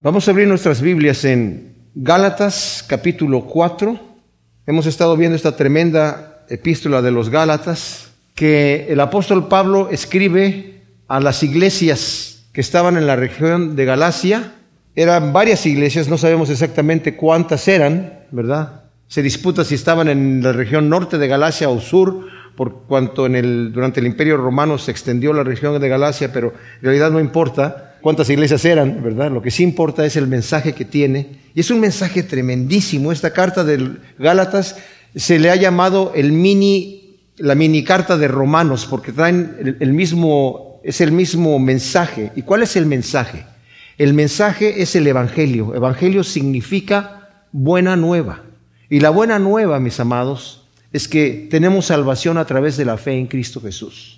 Vamos a abrir nuestras Biblias en Gálatas capítulo 4. Hemos estado viendo esta tremenda epístola de los Gálatas que el apóstol Pablo escribe a las iglesias que estaban en la región de Galacia. Eran varias iglesias, no sabemos exactamente cuántas eran, ¿verdad? Se disputa si estaban en la región norte de Galacia o sur, por cuanto en el, durante el imperio romano se extendió la región de Galacia, pero en realidad no importa cuántas iglesias eran, ¿verdad? Lo que sí importa es el mensaje que tiene. Y es un mensaje tremendísimo. Esta carta de Gálatas se le ha llamado el mini, la mini carta de Romanos, porque traen el, mismo, es el mismo mensaje. ¿Y cuál es el mensaje? El mensaje es el Evangelio. Evangelio significa buena nueva. Y la buena nueva, mis amados, es que tenemos salvación a través de la fe en Cristo Jesús.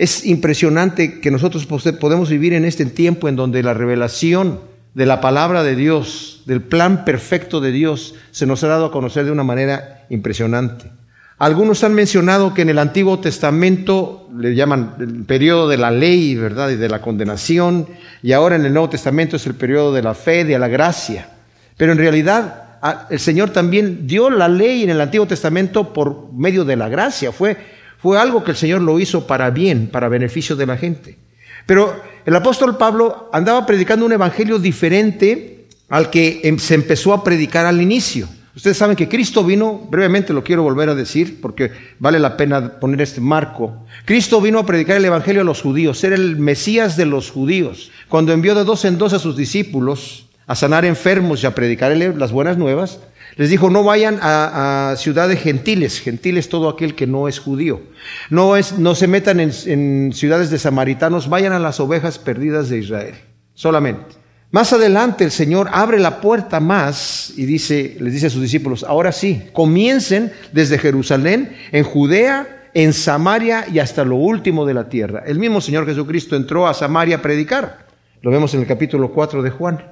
Es impresionante que nosotros podemos vivir en este tiempo en donde la revelación de la palabra de Dios, del plan perfecto de Dios, se nos ha dado a conocer de una manera impresionante. Algunos han mencionado que en el Antiguo Testamento le llaman el periodo de la ley, ¿verdad? Y de la condenación, y ahora en el Nuevo Testamento es el periodo de la fe, de la gracia. Pero en realidad el Señor también dio la ley en el Antiguo Testamento por medio de la gracia. Fue fue algo que el Señor lo hizo para bien, para beneficio de la gente. Pero el apóstol Pablo andaba predicando un evangelio diferente al que em, se empezó a predicar al inicio. Ustedes saben que Cristo vino, brevemente lo quiero volver a decir porque vale la pena poner este marco. Cristo vino a predicar el Evangelio a los judíos, era el Mesías de los judíos. Cuando envió de dos en dos a sus discípulos a sanar enfermos y a predicarle las buenas nuevas, les dijo, no vayan a, ciudades gentiles, gentiles todo aquel que no es judío. No, es, no se metan en, ciudades de samaritanos, vayan a las ovejas perdidas de Israel, solamente. Más adelante el Señor abre la puerta más y dice, les dice a sus discípulos, ahora sí, comiencen desde Jerusalén, en Judea, en Samaria y hasta lo último de la tierra. El mismo Señor Jesucristo entró a Samaria a predicar. Lo vemos en el capítulo 4 de Juan,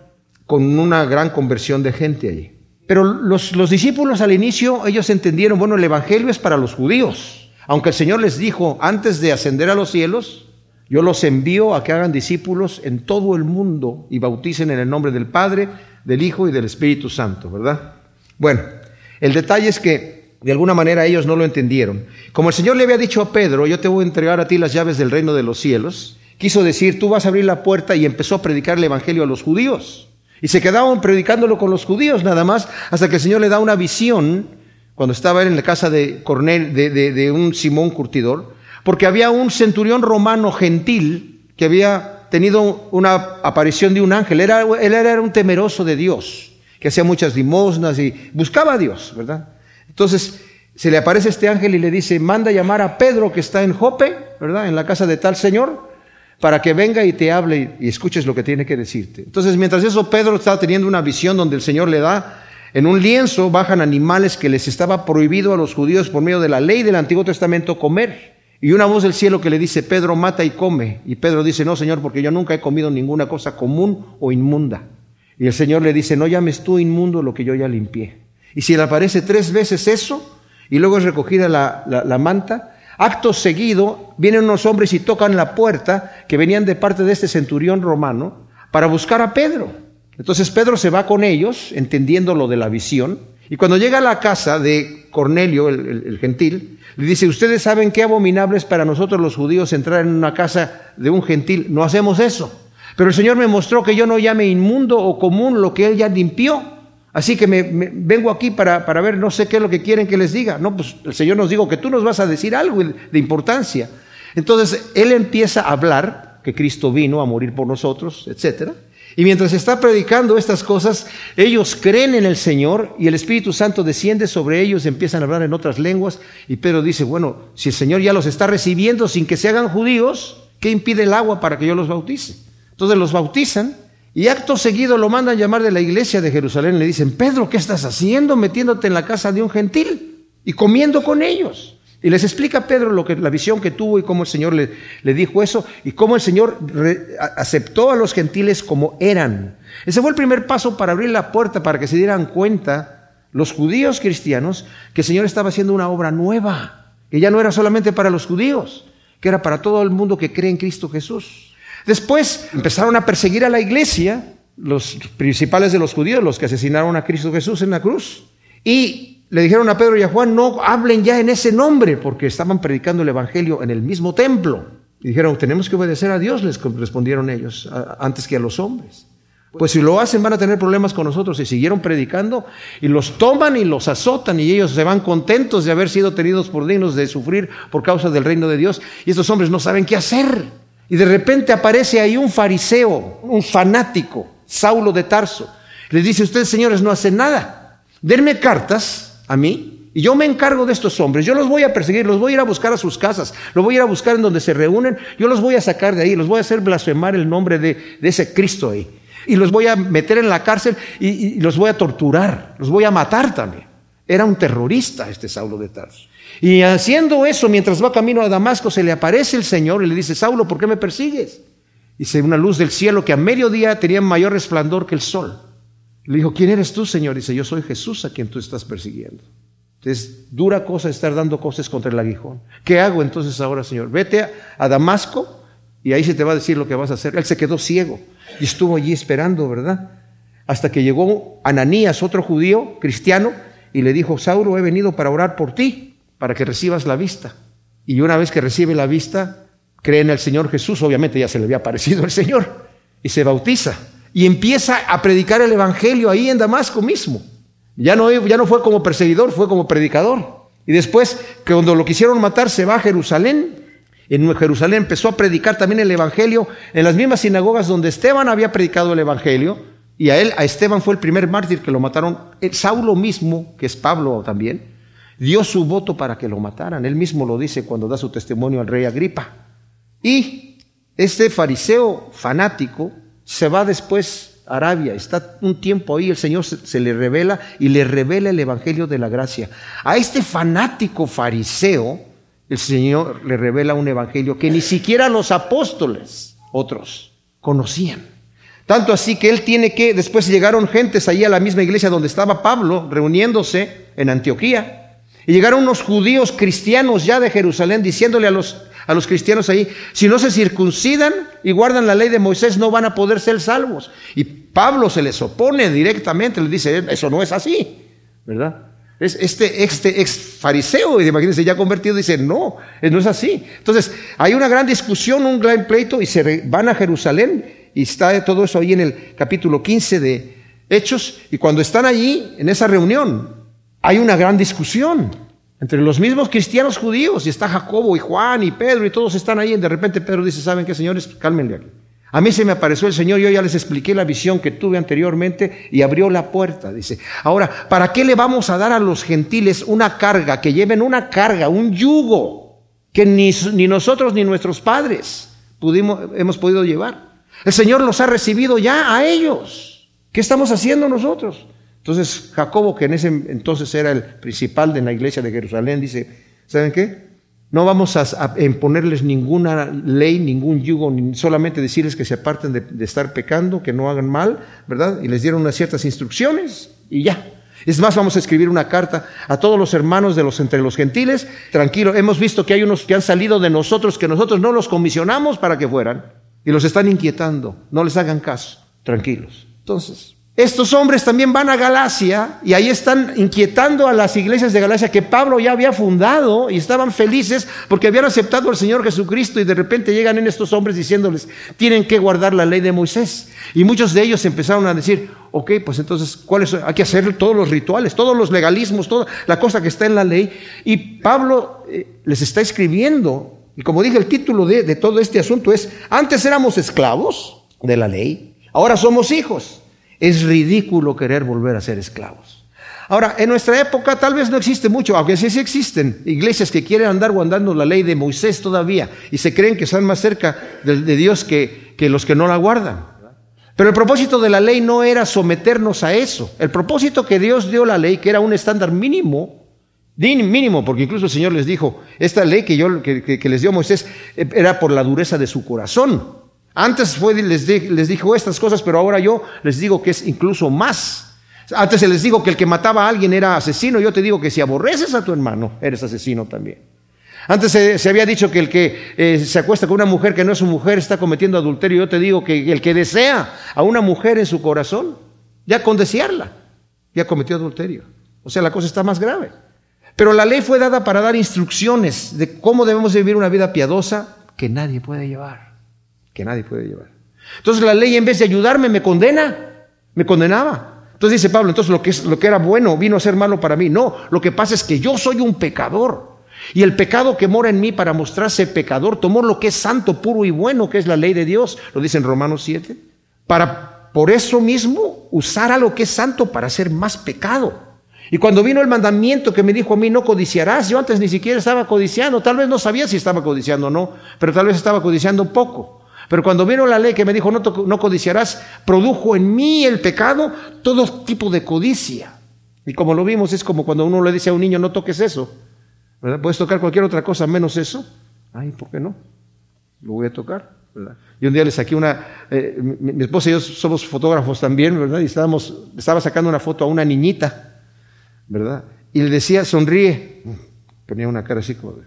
con una gran conversión de gente allí. Pero los, discípulos al inicio, ellos entendieron, bueno, el Evangelio es para los judíos. Aunque el Señor les dijo, antes de ascender a los cielos, yo los envío a que hagan discípulos en todo el mundo y bauticen en el nombre del Padre, del Hijo y del Espíritu Santo, ¿verdad? Bueno, el detalle es que de alguna manera ellos no lo entendieron. Como el Señor le había dicho a Pedro, yo te voy a entregar a ti las llaves del reino de los cielos, quiso decir, tú vas a abrir la puerta y empezó a predicar el Evangelio a los judíos. Y se quedaban predicándolo con los judíos nada más, hasta que el Señor le da una visión, cuando estaba él en la casa de, Cornel, de, un Simón curtidor, porque había un centurión romano gentil que había tenido una aparición de un ángel. Era, él era un temeroso de Dios, que hacía muchas limosnas y buscaba a Dios, ¿verdad? Entonces se le aparece este ángel y le dice, manda llamar a Pedro que está en Jope, ¿verdad? En la casa de tal Señor para que venga y te hable y escuches lo que tiene que decirte. Entonces, mientras eso, Pedro estaba teniendo una visión donde el Señor le da, en un lienzo bajan animales que les estaba prohibido a los judíos por medio de la ley del Antiguo Testamento comer. Y una voz del cielo que le dice, Pedro, mata y come. Y Pedro dice, no, Señor, porque yo nunca he comido ninguna cosa común o inmunda. Y el Señor le dice, no llames tú inmundo lo que yo ya limpié. Y si le aparece tres veces eso, y luego es recogida la, la manta, Acto seguido, vienen unos hombres y tocan la puerta que venían de parte de este centurión romano para buscar a Pedro. Entonces Pedro se va con ellos, entendiendo lo de la visión, y cuando llega a la casa de Cornelio, el, gentil, le dice, ustedes saben qué abominable es para nosotros los judíos entrar en una casa de un gentil, no hacemos eso. Pero el Señor me mostró que yo no llame inmundo o común lo que Él ya limpió. Así que me, vengo aquí para, para, ver, no sé qué es lo que quieren que les diga. No, pues el Señor nos dijo que tú nos vas a decir algo de importancia. Entonces, Él empieza a hablar que Cristo vino a morir por nosotros, etc. Y mientras está predicando estas cosas, ellos creen en el Señor y el Espíritu Santo desciende sobre ellos, empiezan a hablar en otras lenguas. Y Pedro dice, bueno, si el Señor ya los está recibiendo sin que se hagan judíos, ¿qué impide el agua para que yo los bautice? Entonces los bautizan y acto seguido lo mandan llamar de la iglesia de Jerusalén. Le dicen, Pedro, ¿qué estás haciendo metiéndote en la casa de un gentil y comiendo con ellos? Y les explica Pedro lo que, la visión que tuvo y cómo el Señor le, le dijo eso y cómo el Señor aceptó a los gentiles como eran. Ese fue el primer paso para abrir la puerta para que se dieran cuenta los judíos cristianos que el Señor estaba haciendo una obra nueva, que ya no era solamente para los judíos, que era para todo el mundo que cree en Cristo Jesús. Después empezaron a perseguir a la iglesia los principales de los judíos, los que asesinaron a Cristo Jesús en la cruz. Y le dijeron a Pedro y a Juan, no hablen ya en ese nombre, porque estaban predicando el Evangelio en el mismo templo. Y dijeron, tenemos que obedecer a Dios, les respondieron ellos, antes que a los hombres. Pues si lo hacen van a tener problemas con nosotros. Y siguieron predicando y los toman y los azotan y ellos se van contentos de haber sido tenidos por dignos de sufrir por causa del reino de Dios. Y estos hombres no saben qué hacer. Y de repente aparece ahí un fariseo, un fanático, Saulo de Tarso. Les dice, ustedes señores no hacen nada. Denme cartas a mí y yo me encargo de estos hombres. Yo los voy a perseguir, los voy a ir a buscar a sus casas, los voy a ir a buscar en donde se reúnen. Yo los voy a sacar de ahí, los voy a hacer blasfemar el nombre de, ese Cristo ahí. Y los voy a meter en la cárcel y, y los voy a torturar, los voy a matar también. Era un terrorista este Saulo de Tarso. Y haciendo eso, mientras va camino a Damasco, se le aparece el Señor y le dice, Saulo, ¿por qué me persigues? Dice, una luz del cielo que a mediodía tenía mayor resplandor que el sol. Le dijo, ¿quién eres tú, Señor? Dice, yo soy Jesús a quien tú estás persiguiendo. Es dura cosa estar dando cosas contra el aguijón. ¿Qué hago entonces ahora, Señor? Vete a, Damasco y ahí se te va a decir lo que vas a hacer. Él se quedó ciego y estuvo allí esperando, ¿verdad? Hasta que llegó Ananías, otro judío cristiano, y le dijo, Sauro, he venido para orar por ti para que recibas la vista. Y una vez que recibe la vista, cree en el Señor Jesús, obviamente ya se le había aparecido el Señor, y se bautiza. Y empieza a predicar el Evangelio ahí en Damasco mismo. Ya no, ya no fue como perseguidor, fue como predicador. Y después, cuando lo quisieron matar, se va a Jerusalén. En Jerusalén empezó a predicar también el Evangelio en las mismas sinagogas donde Esteban había predicado el Evangelio. Y a él, a Esteban fue el primer mártir que lo mataron. El Saulo mismo, que es Pablo también, dio su voto para que lo mataran. Él mismo lo dice cuando da su testimonio al rey Agripa. Y este fariseo fanático se va después a Arabia, está un tiempo ahí, el Señor se, le revela y le revela el Evangelio de la gracia. A este fanático fariseo, el Señor le revela un Evangelio que ni siquiera los apóstoles, otros, conocían. Tanto así que él tiene que, después llegaron gentes allí a la misma iglesia donde estaba Pablo, reuniéndose en Antioquía, y llegaron unos judíos cristianos ya de Jerusalén diciéndole a los, a los cristianos ahí, si no se circuncidan y guardan la ley de Moisés, no van a poder ser salvos. Y Pablo se les opone directamente, le dice, eso no es así, ¿verdad? Este, este ex fariseo, imagínense, ya convertido, dice, no, no es así. Entonces, hay una gran discusión, un gran pleito, y se van a Jerusalén, y está todo eso ahí en el capítulo 15 de Hechos, y cuando están allí, en esa reunión, hay una gran discusión entre los mismos cristianos judíos, y está Jacobo y Juan y Pedro, y todos están ahí, y de repente Pedro dice, ¿saben qué, señores? Cálmenle aquí. A mí se me apareció el Señor, yo ya les expliqué la visión que tuve anteriormente y abrió la puerta, dice. Ahora, ¿para qué le vamos a dar a los gentiles una carga, que lleven una carga, un yugo, que ni, ni nosotros ni nuestros padres pudimos, hemos podido llevar? El Señor los ha recibido ya a ellos. ¿Qué estamos haciendo nosotros? Entonces Jacobo, que en ese entonces era el principal de la iglesia de Jerusalén, dice, ¿saben qué? No vamos a, imponerles ninguna ley, ningún yugo, solamente decirles que se aparten de, estar pecando, que no hagan mal, ¿verdad? Y les dieron unas ciertas instrucciones y ya. Es más, vamos a escribir una carta a todos los hermanos de los entre los gentiles. Tranquilo, hemos visto que hay unos que han salido de nosotros que nosotros no los comisionamos para que fueran y los están inquietando. No les hagan caso. Tranquilos. Entonces, estos hombres también van a Galacia y ahí están inquietando a las iglesias de Galacia que Pablo ya había fundado y estaban felices porque habían aceptado al Señor Jesucristo y de repente llegan en estos hombres diciéndoles, tienen que guardar la ley de Moisés. Y muchos de ellos empezaron a decir, ok, pues entonces, ¿cuáles Hay que hacer todos los rituales, todos los legalismos, toda la cosa que está en la ley. Y Pablo eh, les está escribiendo, y como dije, el título de todo este asunto es, antes éramos esclavos de la ley, ahora somos hijos. Es ridículo querer volver a ser esclavos. Ahora, en nuestra época tal vez no existe mucho, aunque sí, sí existen iglesias que quieren andar guardando la ley de Moisés todavía y se creen que están más cerca de, Dios que, que los que no la guardan. Pero el propósito de la ley no era someternos a eso. El propósito que Dios dio la ley, que era un estándar mínimo, mínimo, porque incluso el Señor les dijo, esta ley que, yo, que, les dio Moisés eh, era por la dureza de su corazón. Antes fue, les, les dijo estas cosas, pero ahora yo les digo que es incluso más. Antes se les dijo que el que mataba a alguien era asesino, yo te digo que si aborreces a tu hermano, eres asesino también. Antes se, había dicho que el que eh, se acuesta con una mujer que no es su mujer está cometiendo adulterio. Yo te digo que el que desea a una mujer en su corazón, ya con desearla, ya cometió adulterio. O sea, la cosa está más grave. Pero la ley fue dada para dar instrucciones de cómo debemos vivir una vida piadosa que nadie puede llevar. Que nadie puede llevar. Entonces la ley en vez de ayudarme me condena, me condenaba. Entonces dice Pablo, entonces lo que, es, lo que era bueno vino a ser malo para mí. No, lo que pasa es que yo soy un pecador. Y el pecado que mora en mí para mostrarse pecador tomó lo que es santo, puro y bueno, que es la ley de Dios, lo dice en Romanos 7, para por eso mismo usar a lo que es santo para hacer más pecado. Y cuando vino el mandamiento que me dijo a mí, no codiciarás, yo antes ni siquiera estaba codiciando, tal vez no sabía si estaba codiciando o no, pero tal vez estaba codiciando poco. Pero cuando vino la ley que me dijo, no, no codiciarás, produjo en mí el pecado todo tipo de codicia. Y como lo vimos, es como cuando uno le dice a un niño, no toques eso. Puedes tocar cualquier otra cosa menos eso. Ay, ¿por qué no? Lo voy a tocar. Y un día le saqué una, eh, mi, esposa y yo somos fotógrafos también, ¿verdad? Y estábamos, estaba sacando una foto a una niñita, ¿verdad? Y le decía, sonríe. Ponía una cara así como de,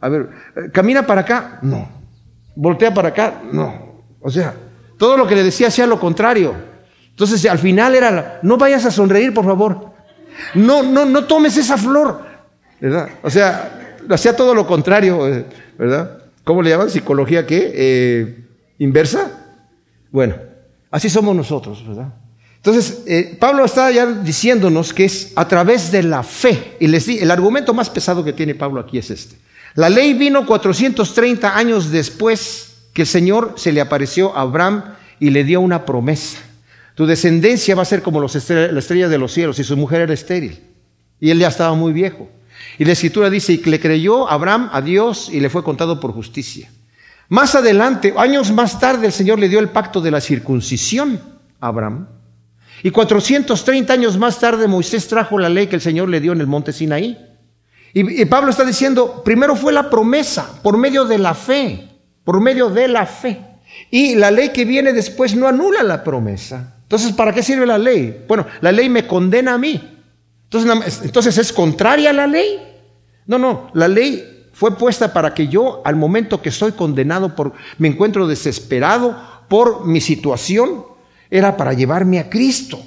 a ver, eh, camina para acá. No. Voltea para acá. No. O sea, todo lo que le decía hacía lo contrario. Entonces, al final era, no vayas a sonreír, por favor. No, no, no tomes esa flor. ¿verdad? O sea, hacía todo lo contrario, eh, ¿verdad? ¿Cómo le llaman? ¿Psicología qué? Eh, ¿Inversa? Bueno, así somos nosotros, ¿verdad? Entonces, eh, Pablo está ya diciéndonos que es a través de la fe, y les di, el argumento más pesado que tiene Pablo aquí es este. La ley vino 430 años después que el Señor se le apareció a Abraham y le dio una promesa. Tu descendencia va a ser como los la estrella de los cielos, y su mujer era estéril, y él ya estaba muy viejo. Y la escritura dice, y que le creyó Abraham a Dios y le fue contado por justicia. Más adelante, años más tarde, el Señor le dio el pacto de la circuncisión a Abraham. Y 430 años más tarde, Moisés trajo la ley que el Señor le dio en el monte Sinaí. Y, Pablo está diciendo, primero fue la promesa por medio de la fe, por medio de la fe. Y la ley que viene después no anula la promesa. Entonces, ¿para qué sirve la ley? Bueno, la ley me condena a mí. Entonces, ¿es contraria a la ley? No, no, la ley fue puesta para que yo, al momento que soy condenado por, me encuentro desesperado por mi situación, era para llevarme a Cristo.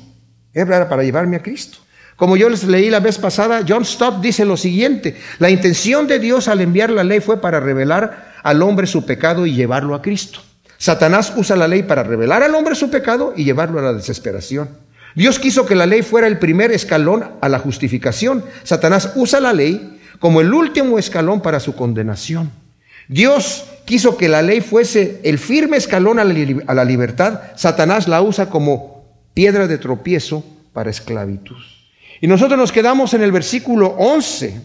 Era para llevarme a Cristo. Como yo les leí la vez pasada, John Stott dice lo siguiente, la intención de Dios al enviar la ley fue para revelar al hombre su pecado y llevarlo a Cristo. Satanás usa la ley para revelar al hombre su pecado y llevarlo a la desesperación. Dios quiso que la ley fuera el primer escalón a la justificación. Satanás usa la ley como el último escalón para su condenación. Dios quiso que la ley fuese el firme escalón a la libertad. Satanás la usa como piedra de tropiezo para esclavitud. Y nosotros nos quedamos en el versículo 11,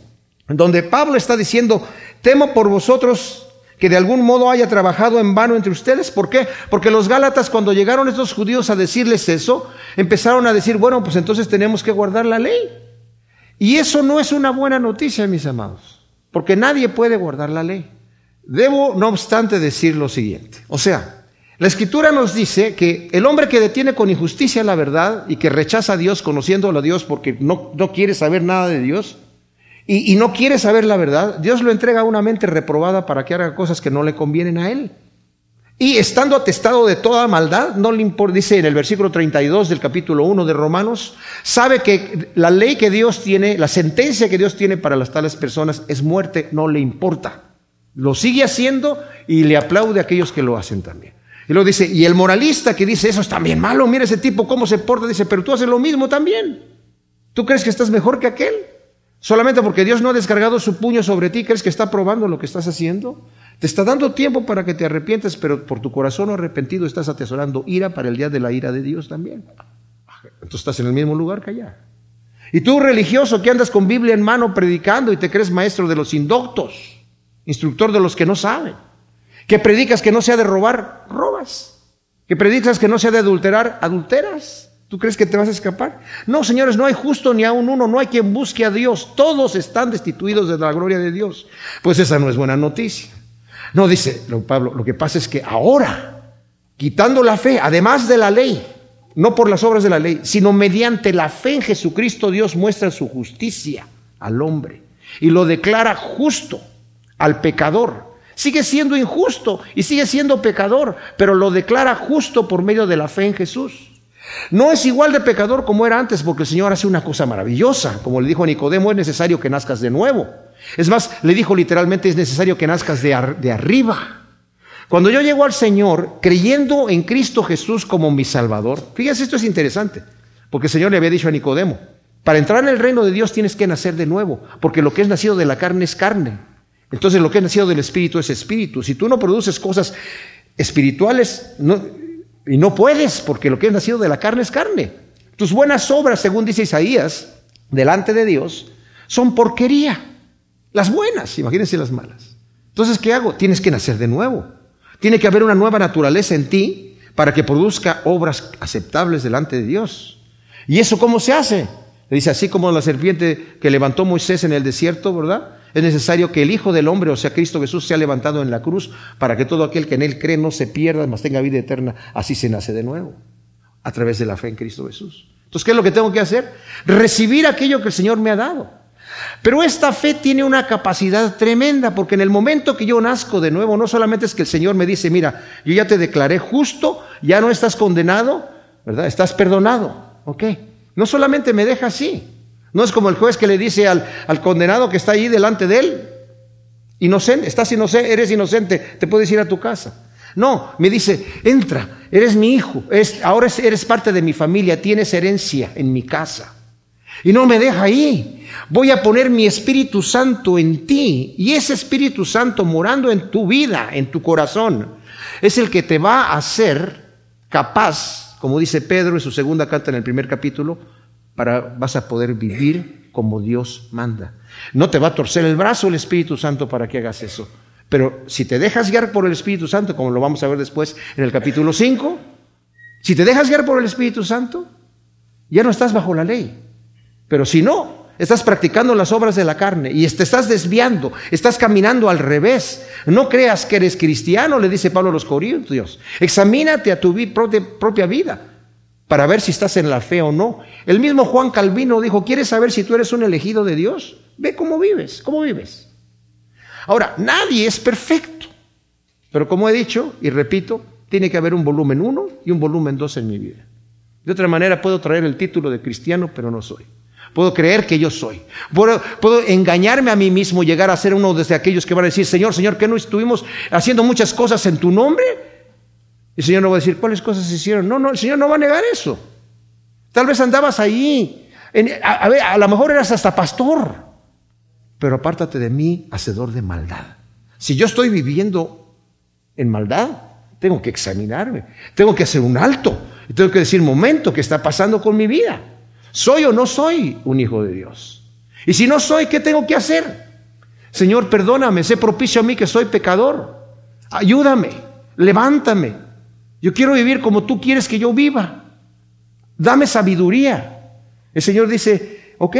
donde Pablo está diciendo, temo por vosotros que de algún modo haya trabajado en vano entre ustedes. ¿Por qué? Porque los Gálatas cuando llegaron estos judíos a decirles eso, empezaron a decir, bueno, pues entonces tenemos que guardar la ley. Y eso no es una buena noticia, mis amados, porque nadie puede guardar la ley. Debo, no obstante, decir lo siguiente. O sea, la escritura nos dice que el hombre que detiene con injusticia la verdad y que rechaza a Dios conociéndolo a Dios porque no, no quiere saber nada de Dios, y, no quiere saber la verdad, Dios lo entrega a una mente reprobada para que haga cosas que no le convienen a él. Y estando atestado de toda maldad, no le importa, dice en el versículo 32 del capítulo 1 de Romanos, sabe que la ley que Dios tiene, la sentencia que Dios tiene para las tales personas es muerte, no le importa. Lo sigue haciendo y le aplaude a aquellos que lo hacen también. Y luego dice, y el moralista que dice, eso es también malo, mira ese tipo cómo se porta, dice, pero tú haces lo mismo también. ¿Tú crees que estás mejor que aquel? Solamente porque Dios no ha descargado su puño sobre ti, ¿crees que está probando lo que estás haciendo? Te está dando tiempo para que te arrepientes, pero por tu corazón arrepentido estás atesorando ira para el día de la ira de Dios también. Entonces estás en el mismo lugar que allá. Y tú religioso que andas con Biblia en mano predicando y te crees maestro de los indoctos, instructor de los que no saben, que predicas que no sea de robar, robas, que predicas que no sea de adulterar, adulteras. ¿Tú crees que te vas a escapar? No, señores, no hay justo ni aún uno, no hay quien busque a Dios. Todos están destituidos de la gloria de Dios. Pues esa no es buena noticia. No, dice Pablo, lo que pasa es que ahora, quitando la fe, además de la ley, no por las obras de la ley, sino mediante la fe en Jesucristo, Dios muestra su justicia al hombre y lo declara justo al pecador. Sigue siendo injusto y sigue siendo pecador, pero lo declara justo por medio de la fe en Jesús. No es igual de pecador como era antes, porque el Señor hace una cosa maravillosa. Como le dijo a Nicodemo, es necesario que nazcas de nuevo. Es más, le dijo literalmente, es necesario que nazcas de, arriba. Cuando yo llego al Señor creyendo en Cristo Jesús como mi Salvador, fíjense, esto es interesante, porque el Señor le había dicho a Nicodemo, para entrar en el reino de Dios tienes que nacer de nuevo, porque lo que es nacido de la carne es carne. Entonces lo que es nacido del Espíritu es Espíritu. Si tú no produces cosas espirituales, y no puedes, porque lo que es nacido de la carne es carne. Tus buenas obras, según dice Isaías, delante de Dios, son porquería. Las buenas, imagínense las malas. Entonces, ¿qué hago? Tienes que nacer de nuevo. Tiene que haber una nueva naturaleza en ti para que produzca obras aceptables delante de Dios. ¿Y eso cómo se hace? Le dice, así como la serpiente que levantó Moisés en el desierto, ¿verdad? Es necesario que el Hijo del Hombre, o sea, Cristo Jesús, sea levantado en la cruz para que todo aquel que en Él cree no se pierda, mas tenga vida eterna. Así se nace de nuevo, a través de la fe en Cristo Jesús. Entonces, ¿qué es lo que tengo que hacer? Recibir aquello que el Señor me ha dado. Pero esta fe tiene una capacidad tremenda, porque en el momento que yo nazco de nuevo, no solamente es que el Señor me dice, mira, yo ya te declaré justo, ya no estás condenado, ¿verdad? Estás perdonado, ¿ok? No solamente me deja así, no es como el juez que le dice al, condenado que está ahí delante de él, inocente, estás inocente, eres inocente, te puedes ir a tu casa. No, me dice, entra, eres mi hijo, ahora eres parte de mi familia, tienes herencia en mi casa. Y no me deja ahí. Voy a poner mi Espíritu Santo en ti. Y ese Espíritu Santo morando en tu vida, en tu corazón, es el que te va a hacer capaz, como dice Pedro en su segunda carta en el primer capítulo, para vas a poder vivir como Dios manda. No te va a torcer el brazo el Espíritu Santo para que hagas eso. Pero si te dejas guiar por el Espíritu Santo, como lo vamos a ver después en el capítulo 5, si te dejas guiar por el Espíritu Santo, ya no estás bajo la ley. Pero si no, estás practicando las obras de la carne y te estás desviando, estás caminando al revés. No creas que eres cristiano, le dice Pablo a los Corintios. Examínate a tu propia vida para ver si estás en la fe o no. El mismo Juan Calvino dijo, ¿quieres saber si tú eres un elegido de Dios? Ve cómo vives, cómo vives. Ahora, nadie es perfecto, pero como he dicho y repito, tiene que haber un volumen 1 y un volumen 2 en mi vida. De otra manera puedo traer el título de cristiano, pero no soy. Puedo creer que yo soy. Puedo, engañarme a mí mismo, llegar a ser uno de aquellos que van a decir, Señor, Señor, ¿qué no estuvimos haciendo muchas cosas en tu nombre? El Señor no va a decir, ¿cuáles cosas se hicieron? No, no, el Señor no va a negar eso. Tal vez andabas ahí. a lo mejor eras hasta pastor. Pero apártate de mí, hacedor de maldad. Si yo estoy viviendo en maldad, tengo que examinarme. Tengo que hacer un alto. Y tengo que decir, momento, ¿qué está pasando con mi vida? ¿Soy o no soy un hijo de Dios? Y si no soy, ¿qué tengo que hacer? Señor, perdóname, sé propicio a mí que soy pecador. Ayúdame, levántame. Yo quiero vivir como tú quieres que yo viva. Dame sabiduría. El Señor dice, ok,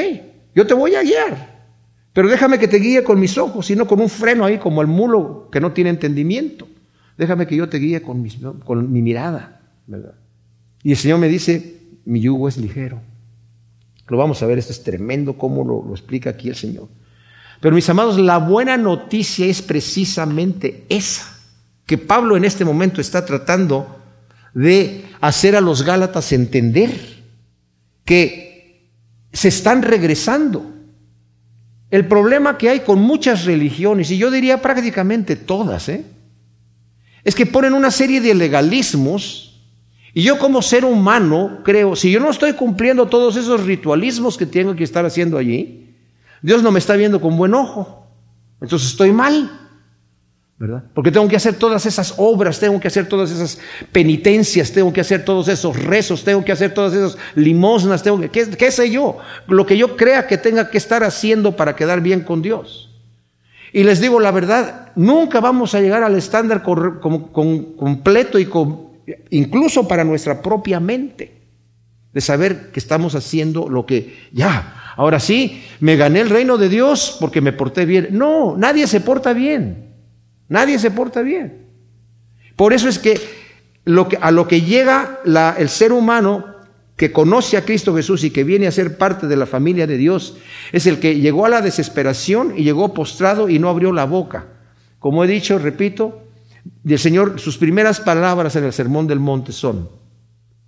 yo te voy a guiar, pero déjame que te guíe con mis ojos, sino con un freno ahí como el mulo que no tiene entendimiento. Déjame que yo te guíe con, mi mirada, ¿verdad? Y el Señor me dice, mi yugo es ligero lo vamos a ver, esto es tremendo cómo lo explica aquí el Señor. Pero mis amados, la buena noticia es precisamente esa, que Pablo en este momento está tratando de hacer a los Gálatas entender que se están regresando. El problema que hay con muchas religiones, y yo diría prácticamente todas, ¿eh? es que ponen una serie de legalismos y yo como ser humano creo, si yo no estoy cumpliendo todos esos ritualismos que tengo que estar haciendo allí, Dios no me está viendo con buen ojo. Entonces estoy mal, ¿verdad? Porque tengo que hacer todas esas obras, tengo que hacer todas esas penitencias, tengo que hacer todos esos rezos, tengo que hacer todas esas limosnas, tengo que, ¿qué, sé yo? Lo que yo crea que tenga que estar haciendo para quedar bien con Dios. Y les digo la verdad, nunca vamos a llegar al estándar completo y incluso para nuestra propia mente, de saber que estamos haciendo lo que ya, ahora sí, me gané el reino de Dios porque me porté bien. No, nadie se porta bien, nadie se porta bien. Por eso es que, a lo que llega el ser humano que conoce a Cristo Jesús y que viene a ser parte de la familia de Dios, es el que llegó a la desesperación y llegó postrado y no abrió la boca Como he dicho, repito, el Señor, sus primeras palabras en el Sermón del Monte son,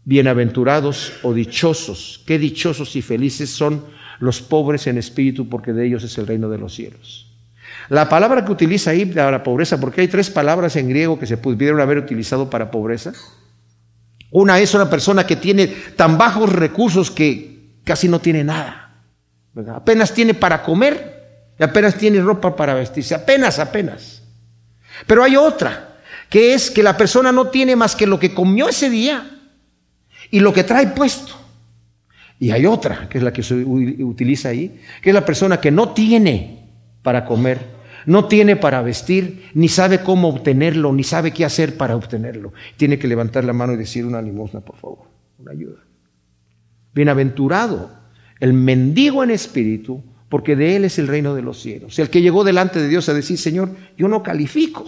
bienaventurados o dichosos, qué dichosos y felices son los pobres en espíritu, porque de ellos es el reino de los cielos. La palabra que utiliza ahí para pobreza, porque hay tres palabras en griego que se pudieron haber utilizado para pobreza. Una es una persona que tiene tan bajos recursos que casi no tiene nada. Apenas tiene para comer y apenas tiene ropa para vestirse. Apenas, apenas. Pero hay otra, que es que la persona no tiene más que lo que comió ese día y lo que trae puesto. Y hay otra, que es la que se utiliza ahí, que es la persona que no tiene para comer, no tiene para vestir, ni sabe cómo obtenerlo, ni sabe qué hacer para obtenerlo. Tiene que levantar la mano y decir una limosna, por favor, una ayuda. Bienaventurado el mendigo en espíritu, porque de él es el reino de los cielos. El que llegó delante de Dios a decir, Señor, yo no califico.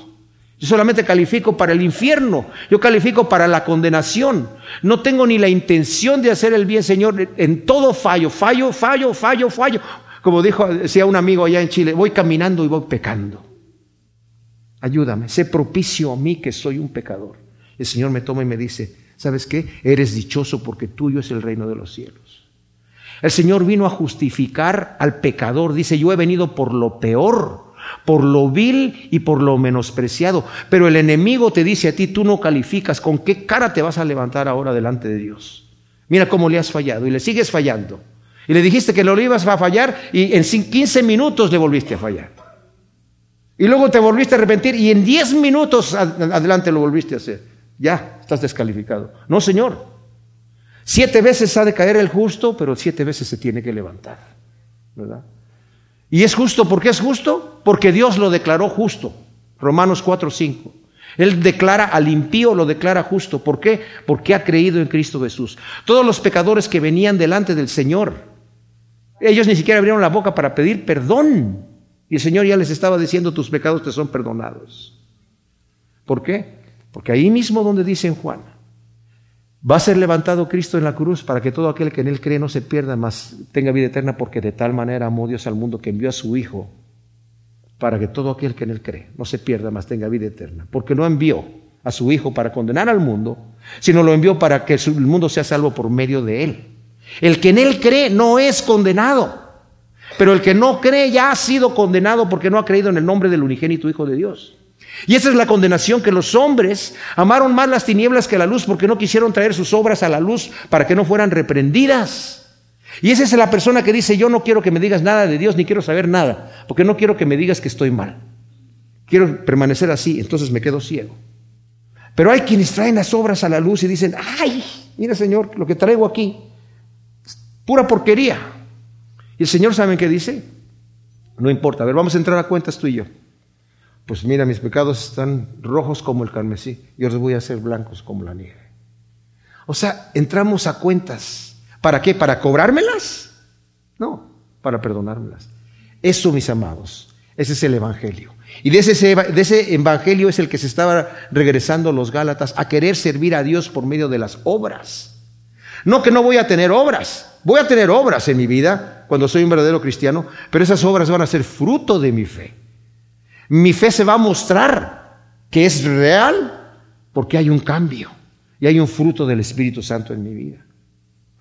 Yo solamente califico para el infierno, yo califico para la condenación. No tengo ni la intención de hacer el bien, Señor. En todo fallo, fallo, fallo, fallo, fallo. Como dijo, decía un amigo allá en Chile, voy caminando y voy pecando. Ayúdame, sé propicio a mí que soy un pecador. El Señor me toma y me dice, ¿sabes qué? Eres dichoso porque tuyo es el reino de los cielos. El Señor vino a justificar al pecador. Dice, yo he venido por lo peor por lo vil y por lo menospreciado. Pero el enemigo te dice a ti, tú no calificas, ¿con qué cara te vas a levantar ahora delante de Dios? Mira cómo le has fallado y le sigues fallando. Y le dijiste que lo ibas a fallar y en 15 minutos le volviste a fallar. Y luego te volviste a arrepentir y en 10 minutos adelante lo volviste a hacer. Ya, estás descalificado. No, Señor. Siete veces ha de caer el justo, pero siete veces se tiene que levantar. ¿Verdad? Y es justo, ¿por qué es justo? Porque Dios lo declaró justo. Romanos 4, 5. Él declara al impío, lo declara justo. ¿Por qué? Porque ha creído en Cristo Jesús. Todos los pecadores que venían delante del Señor, ellos ni siquiera abrieron la boca para pedir perdón. Y el Señor ya les estaba diciendo, tus pecados te son perdonados. ¿Por qué? Porque ahí mismo donde dice en Juan, Va a ser levantado Cristo en la cruz para que todo aquel que en él cree no se pierda, mas tenga vida eterna, porque de tal manera amó Dios al mundo que envió a su Hijo para que todo aquel que en él cree no se pierda, mas tenga vida eterna. Porque no envió a su Hijo para condenar al mundo, sino lo envió para que el mundo sea salvo por medio de él. El que en él cree no es condenado, pero el que no cree ya ha sido condenado porque no ha creído en el nombre del unigénito Hijo de Dios. Y esa es la condenación que los hombres amaron más las tinieblas que la luz porque no quisieron traer sus obras a la luz para que no fueran reprendidas. Y esa es la persona que dice, yo no quiero que me digas nada de Dios ni quiero saber nada, porque no quiero que me digas que estoy mal. Quiero permanecer así, entonces me quedo ciego. Pero hay quienes traen las obras a la luz y dicen, ay, mira Señor, lo que traigo aquí, pura porquería. Y el Señor, ¿saben qué dice? No importa, a ver, vamos a entrar a cuentas tú y yo pues mira, mis pecados están rojos como el carmesí, yo los voy a hacer blancos como la nieve. O sea, entramos a cuentas. ¿Para qué? ¿Para cobrármelas? No, para perdonármelas. Eso, mis amados, ese es el Evangelio. Y de ese, de ese Evangelio es el que se estaba regresando los Gálatas a querer servir a Dios por medio de las obras. No que no voy a tener obras, voy a tener obras en mi vida cuando soy un verdadero cristiano, pero esas obras van a ser fruto de mi fe. Mi fe se va a mostrar que es real porque hay un cambio y hay un fruto del Espíritu Santo en mi vida.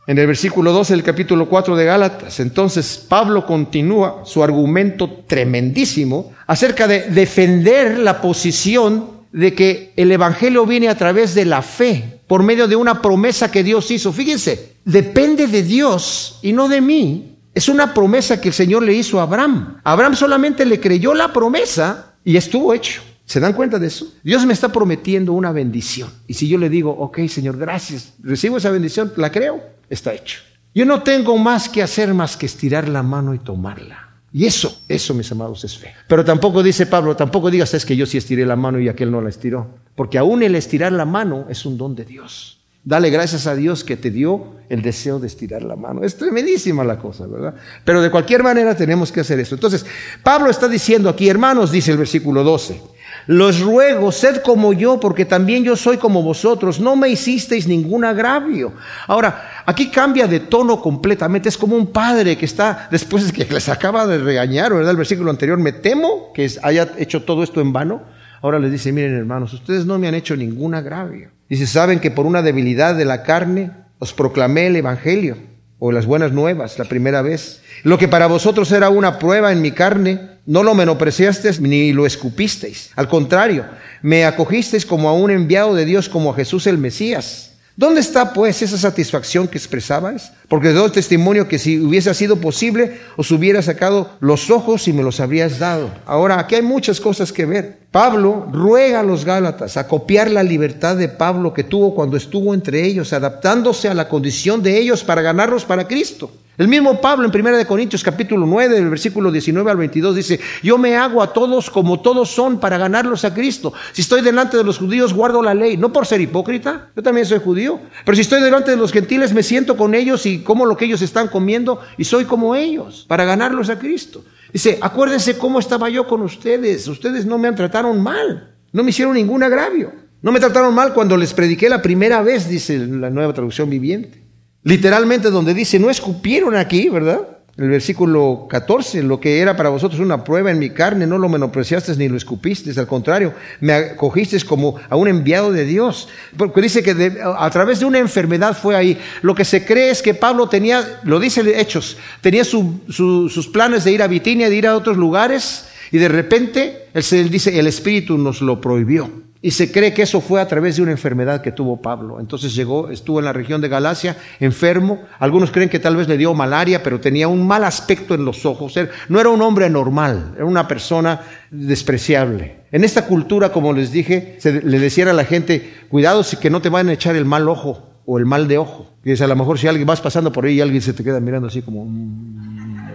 En el versículo 12 del capítulo 4 de Gálatas, entonces Pablo continúa su argumento tremendísimo acerca de defender la posición de que el Evangelio viene a través de la fe, por medio de una promesa que Dios hizo. Fíjense, depende de Dios y no de mí es una promesa que el Señor le hizo a Abraham. Abraham solamente le creyó la promesa y estuvo hecho. ¿Se dan cuenta de eso? Dios me está prometiendo una bendición. Y si yo le digo, ok, Señor, gracias, recibo esa bendición, la creo, está hecho. Yo no tengo más que hacer más que estirar la mano y tomarla. Y eso, eso, mis amados, es fe. Pero tampoco dice Pablo, tampoco digas, es que yo sí estiré la mano y aquel no la estiró. Porque aún el estirar la mano es un don de Dios. Dale gracias a Dios que te dio el deseo de estirar la mano. Es tremendísima la cosa, ¿verdad? Pero de cualquier manera tenemos que hacer eso. Entonces, Pablo está diciendo aquí, hermanos, dice el versículo 12, Los ruego, sed como yo, porque también yo soy como vosotros. No me hicisteis ningún agravio. Ahora, aquí cambia de tono completamente. Es como un padre que está, después de que les acaba de regañar, ¿verdad? El versículo anterior, me temo que haya hecho todo esto en vano. Ahora les dice, miren hermanos, ustedes no me han hecho ningún agravio. Dice, saben que por una debilidad de la carne os proclamé el Evangelio o las buenas nuevas la primera vez. Lo que para vosotros era una prueba en mi carne, no lo menospreciasteis ni lo escupisteis. Al contrario, me acogisteis como a un enviado de Dios, como a Jesús el Mesías. ¿Dónde está pues esa satisfacción que expresabais? Porque doy testimonio que si hubiese sido posible, os hubiera sacado los ojos y me los habrías dado. Ahora, aquí hay muchas cosas que ver. Pablo ruega a los Gálatas a copiar la libertad de Pablo que tuvo cuando estuvo entre ellos, adaptándose a la condición de ellos para ganarlos para Cristo. El mismo Pablo en 1 Corintios capítulo 9, del versículo 19 al 22 dice, yo me hago a todos como todos son para ganarlos a Cristo. Si estoy delante de los judíos, guardo la ley, no por ser hipócrita, yo también soy judío, pero si estoy delante de los gentiles, me siento con ellos y como lo que ellos están comiendo y soy como ellos, para ganarlos a Cristo. Dice, acuérdense cómo estaba yo con ustedes, ustedes no me han trataron mal, no me hicieron ningún agravio, no me trataron mal cuando les prediqué la primera vez, dice la nueva traducción viviente. Literalmente donde dice, no escupieron aquí, ¿verdad? El versículo 14, lo que era para vosotros una prueba en mi carne, no lo menospreciaste ni lo escupiste, al contrario, me acogisteis como a un enviado de Dios. Porque dice que a través de una enfermedad fue ahí. Lo que se cree es que Pablo tenía, lo dice Hechos, tenía sus planes de ir a Bitinia, de ir a otros lugares, y de repente él dice, el Espíritu nos lo prohibió. Y se cree que eso fue a través de una enfermedad que tuvo Pablo. Entonces llegó, estuvo en la región de Galacia, enfermo. Algunos creen que tal vez le dio malaria, pero tenía un mal aspecto en los ojos. No era un hombre normal, era una persona despreciable. En esta cultura, como les dije, se le decía a la gente, cuidado si que no te van a echar el mal ojo o el mal de ojo. Y es a lo mejor si alguien vas pasando por ahí y alguien se te queda mirando así como... Mm".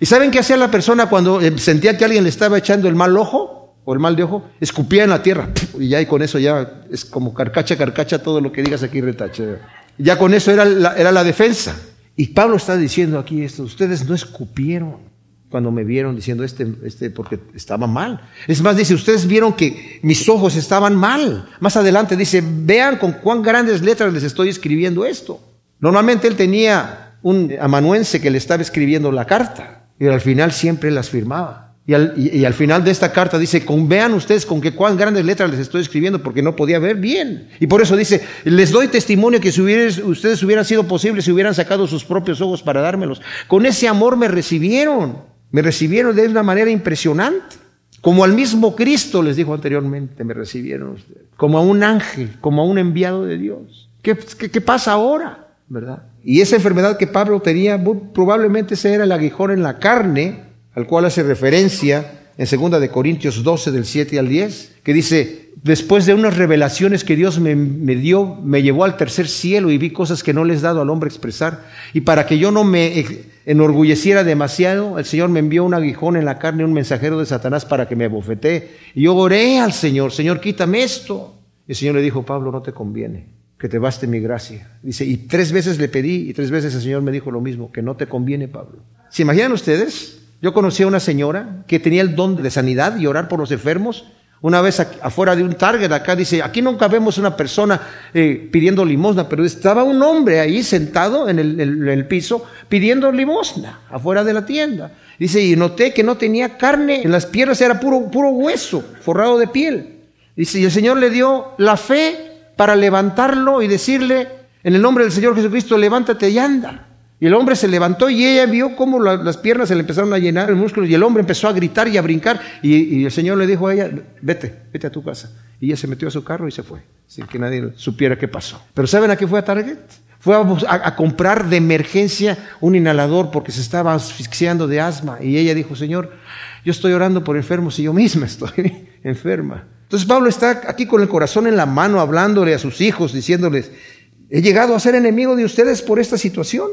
¿Y saben qué hacía la persona cuando eh, sentía que alguien le estaba echando el mal ojo? El mal de ojo, escupía en la tierra. Y ya y con eso ya es como carcacha, carcacha, todo lo que digas aquí retache. Ya con eso era la, era la defensa. Y Pablo está diciendo aquí esto, ustedes no escupieron cuando me vieron diciendo este, este, porque estaba mal. Es más, dice, ustedes vieron que mis ojos estaban mal. Más adelante dice, vean con cuán grandes letras les estoy escribiendo esto. Normalmente él tenía un amanuense que le estaba escribiendo la carta, y al final siempre las firmaba. Y al, final de esta carta dice, con, vean ustedes con qué cuán grandes letras les estoy escribiendo porque no podía ver bien. Y por eso dice, les doy testimonio que si ustedes hubieran sido posibles, si hubieran sacado sus propios ojos para dármelos. Con ese amor me recibieron, me recibieron de una manera impresionante. Como al mismo Cristo les dijo anteriormente, me recibieron ustedes. Como a un ángel, como a un enviado de Dios. ¿Qué, qué pasa ahora? ¿Verdad? Y esa enfermedad que Pablo tenía, probablemente ese era el aguijón en la carne al cual hace referencia en 2 de Corintios 12 del 7 al 10, que dice, después de unas revelaciones que Dios me, me, dio, me llevó al tercer cielo y vi cosas que no les he dado al hombre expresar, y para que yo no me enorgulleciera demasiado, el Señor me envió un aguijón en la carne, un mensajero de Satanás para que me bofetee, y yo oré al Señor, Señor, quítame esto. Y el Señor le dijo, Pablo, no te conviene, que te baste mi gracia. Dice, y tres veces le pedí, y tres veces el Señor me dijo lo mismo, que no te conviene, Pablo. ¿Se imaginan ustedes? Yo conocí a una señora que tenía el don de sanidad y orar por los enfermos. Una vez afuera de un Target, acá dice, aquí nunca vemos una persona eh, pidiendo limosna, pero estaba un hombre ahí sentado en el, piso pidiendo limosna afuera de la tienda. Dice, y noté que no tenía carne, en las piernas era puro, puro hueso, forrado de piel. Dice, y el Señor le dio la fe para levantarlo y decirle, en el nombre del Señor Jesucristo, levántate y anda. Y el hombre se levantó y ella vio cómo las piernas se le empezaron a llenar el músculo y el hombre empezó a gritar y a brincar y, el Señor le dijo a ella, vete, vete a tu casa. Y ella se metió a su carro y se fue, sin que nadie supiera qué pasó. Pero ¿saben a qué fue a Target? Fue a, comprar de emergencia un inhalador porque se estaba asfixiando de asma. Y ella dijo, Señor, yo estoy orando por enfermos y yo misma estoy enferma. Entonces Pablo está aquí con el corazón en la mano hablándole a sus hijos, diciéndoles, he llegado a ser enemigo de ustedes por esta situación.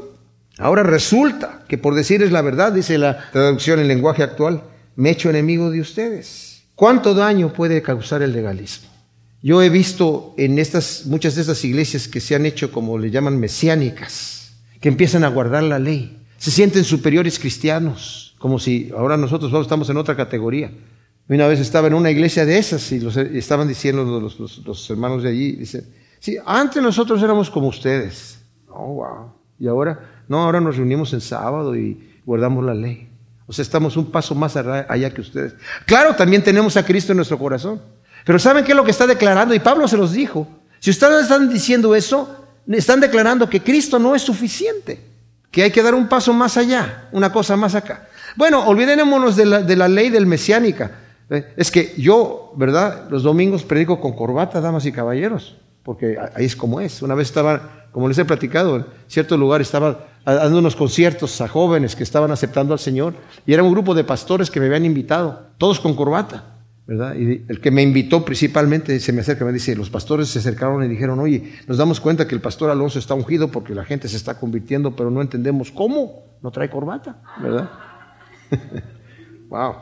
Ahora resulta que por decirles la verdad, dice la traducción en lenguaje actual, me he hecho enemigo de ustedes. ¿Cuánto daño puede causar el legalismo? Yo he visto en estas, muchas de estas iglesias que se han hecho como le llaman mesiánicas, que empiezan a guardar la ley, se sienten superiores cristianos, como si ahora nosotros estamos en otra categoría. Una vez estaba en una iglesia de esas y, los, estaban diciendo los, los, hermanos de allí, dicen, sí, antes nosotros éramos como ustedes. Oh, wow. Y ahora, no, ahora nos reunimos en sábado y guardamos la ley. O sea, estamos un paso más allá que ustedes. Claro, también tenemos a Cristo en nuestro corazón. Pero ¿saben qué es lo que está declarando? Y Pablo se los dijo. Si ustedes están diciendo eso, están declarando que Cristo no es suficiente, que hay que dar un paso más allá, una cosa más acá. Bueno, olvidémonos de la, de la ley del mesiánica. Eh, es que yo, ¿verdad? Los domingos predico con corbata, damas y caballeros, porque ahí es como es. Una vez estaba, como les he platicado, en cierto lugar estaba dando unos conciertos a jóvenes que estaban aceptando al Señor y era un grupo de pastores que me habían invitado, todos con corbata. ¿verdad? Y el que me invitó principalmente se me acerca me dice, los pastores se acercaron y dijeron, oye, nos damos cuenta que el pastor Alonso está ungido porque la gente se está convirtiendo, pero no entendemos cómo, no trae corbata, ¿verdad? wow.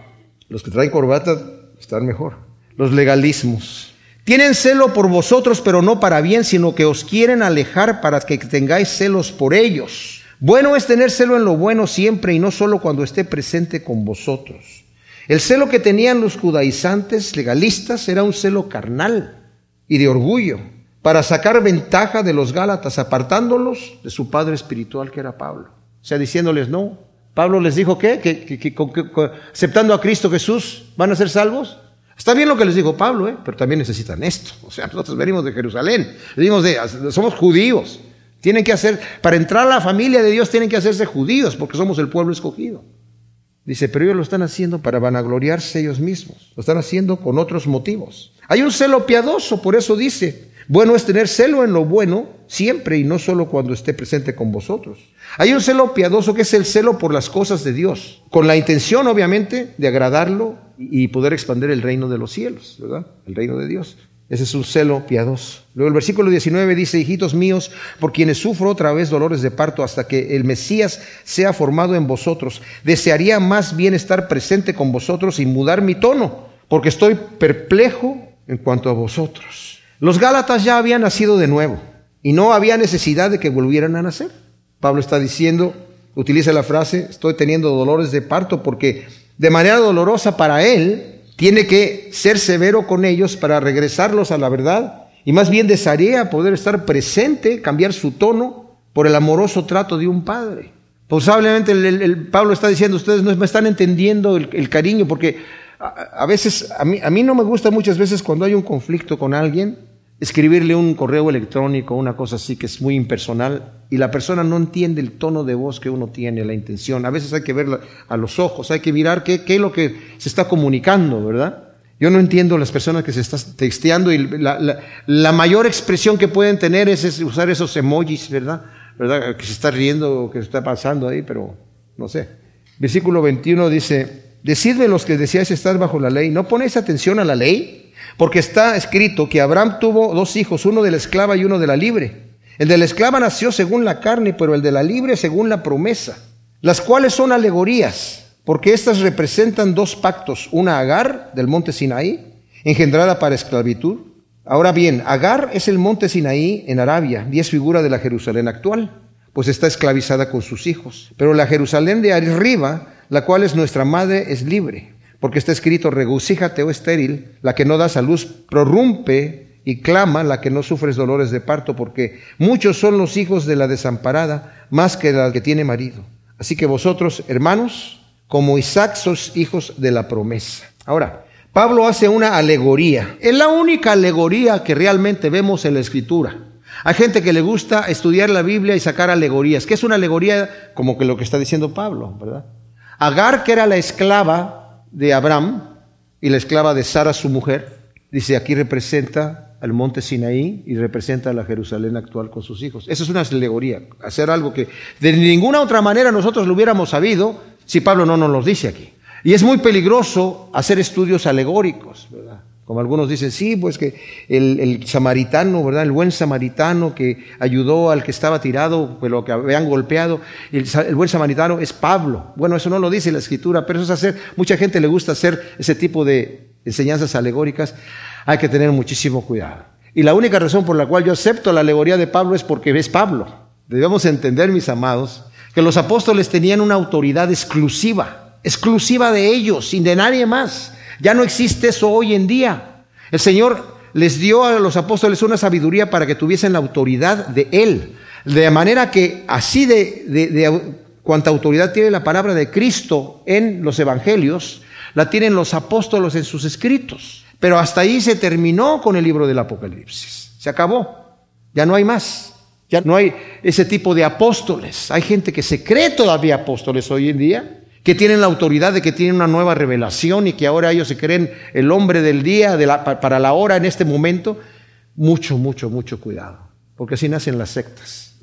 Los que traen corbata están mejor. Los legalismos. Tienen celo por vosotros, pero no para bien, sino que os quieren alejar para que tengáis celos por ellos. Bueno es tener celo en lo bueno siempre y no solo cuando esté presente con vosotros. El celo que tenían los judaizantes legalistas era un celo carnal y de orgullo, para sacar ventaja de los Gálatas, apartándolos de su padre espiritual que era Pablo. O sea, diciéndoles, no, Pablo les dijo ¿qué? que, aceptando a Cristo Jesús van a ser salvos. Está bien lo que les dijo Pablo, ¿eh? pero también necesitan esto. O sea, nosotros venimos de Jerusalén, venimos de, somos judíos. Tienen que hacer, para entrar a la familia de Dios tienen que hacerse judíos, porque somos el pueblo escogido. Dice, pero ellos lo están haciendo para vanagloriarse ellos mismos. Lo están haciendo con otros motivos. Hay un celo piadoso, por eso dice, bueno es tener celo en lo bueno siempre y no solo cuando esté presente con vosotros. Hay un celo piadoso que es el celo por las cosas de Dios, con la intención obviamente de agradarlo y poder expandir el reino de los cielos, ¿verdad? El reino de Dios. Ese es un celo piadoso. Luego el versículo 19 dice, hijitos míos, por quienes sufro otra vez dolores de parto hasta que el Mesías sea formado en vosotros, desearía más bien estar presente con vosotros y mudar mi tono, porque estoy perplejo en cuanto a vosotros. Los Gálatas ya habían nacido de nuevo y no había necesidad de que volvieran a nacer. Pablo está diciendo, utiliza la frase, estoy teniendo dolores de parto porque de manera dolorosa para él tiene que ser severo con ellos para regresarlos a la verdad y más bien desearía poder estar presente, cambiar su tono por el amoroso trato de un padre. Posiblemente el, Pablo está diciendo, ustedes no me están entendiendo el, cariño porque a, veces, a mí, a mí no me gusta muchas veces cuando hay un conflicto con alguien, escribirle un correo electrónico, una cosa así que es muy impersonal, y la persona no entiende el tono de voz que uno tiene, la intención. A veces hay que ver a los ojos, hay que mirar qué, qué es lo que se está comunicando, ¿verdad? Yo no entiendo las personas que se están texteando y la, la, mayor expresión que pueden tener es, usar esos emojis, ¿verdad? ¿verdad? Que se está riendo, que se está pasando ahí, pero no sé. Versículo 21 dice, Decidme los que deseáis estar bajo la ley, ¿no ponéis atención a la ley? Porque está escrito que Abraham tuvo dos hijos, uno de la esclava y uno de la libre. El de la esclava nació según la carne, pero el de la libre según la promesa, las cuales son alegorías, porque éstas representan dos pactos, una Agar del monte Sinaí, engendrada para esclavitud. Ahora bien, Agar es el monte Sinaí en Arabia y es figura de la Jerusalén actual, pues está esclavizada con sus hijos. Pero la Jerusalén de arriba la cual es nuestra madre, es libre, porque está escrito, regocíjate, oh estéril, la que no das a luz, prorrumpe y clama la que no sufres dolores de parto, porque muchos son los hijos de la desamparada, más que la que tiene marido. Así que vosotros, hermanos, como Isaac, sois hijos de la promesa. Ahora, Pablo hace una alegoría. Es la única alegoría que realmente vemos en la escritura. Hay gente que le gusta estudiar la Biblia y sacar alegorías. ¿Qué es una alegoría? Como que lo que está diciendo Pablo, ¿verdad? Agar, que era la esclava de Abraham y la esclava de Sara, su mujer, dice aquí representa al monte Sinaí y representa a la Jerusalén actual con sus hijos. Esa es una alegoría, hacer algo que de ninguna otra manera nosotros lo hubiéramos sabido si Pablo no nos lo dice aquí. Y es muy peligroso hacer estudios alegóricos, ¿verdad? Como algunos dicen, sí, pues que el, samaritano, ¿verdad? El buen samaritano que ayudó al que estaba tirado, pues lo que habían golpeado, el, el, buen samaritano es Pablo. Bueno, eso no lo dice la escritura, pero eso es hacer, mucha gente le gusta hacer ese tipo de enseñanzas alegóricas. Hay que tener muchísimo cuidado. Y la única razón por la cual yo acepto la alegoría de Pablo es porque es Pablo. Debemos entender, mis amados, que los apóstoles tenían una autoridad exclusiva, exclusiva de ellos, sin de nadie más. Ya no existe eso hoy en día. El Señor les dio a los apóstoles una sabiduría para que tuviesen la autoridad de Él. De manera que así de, de, cuanta autoridad tiene la palabra de Cristo en los evangelios, la tienen los apóstoles en sus escritos. Pero hasta ahí se terminó con el libro del Apocalipsis. Se acabó. Ya no hay más. Ya no hay ese tipo de apóstoles. Hay gente que se cree todavía apóstoles hoy en día, que tienen la autoridad de que tienen una nueva revelación y que ahora ellos se creen el hombre del día de la, para la hora en este momento. Mucho, mucho, mucho cuidado, porque así nacen las sectas.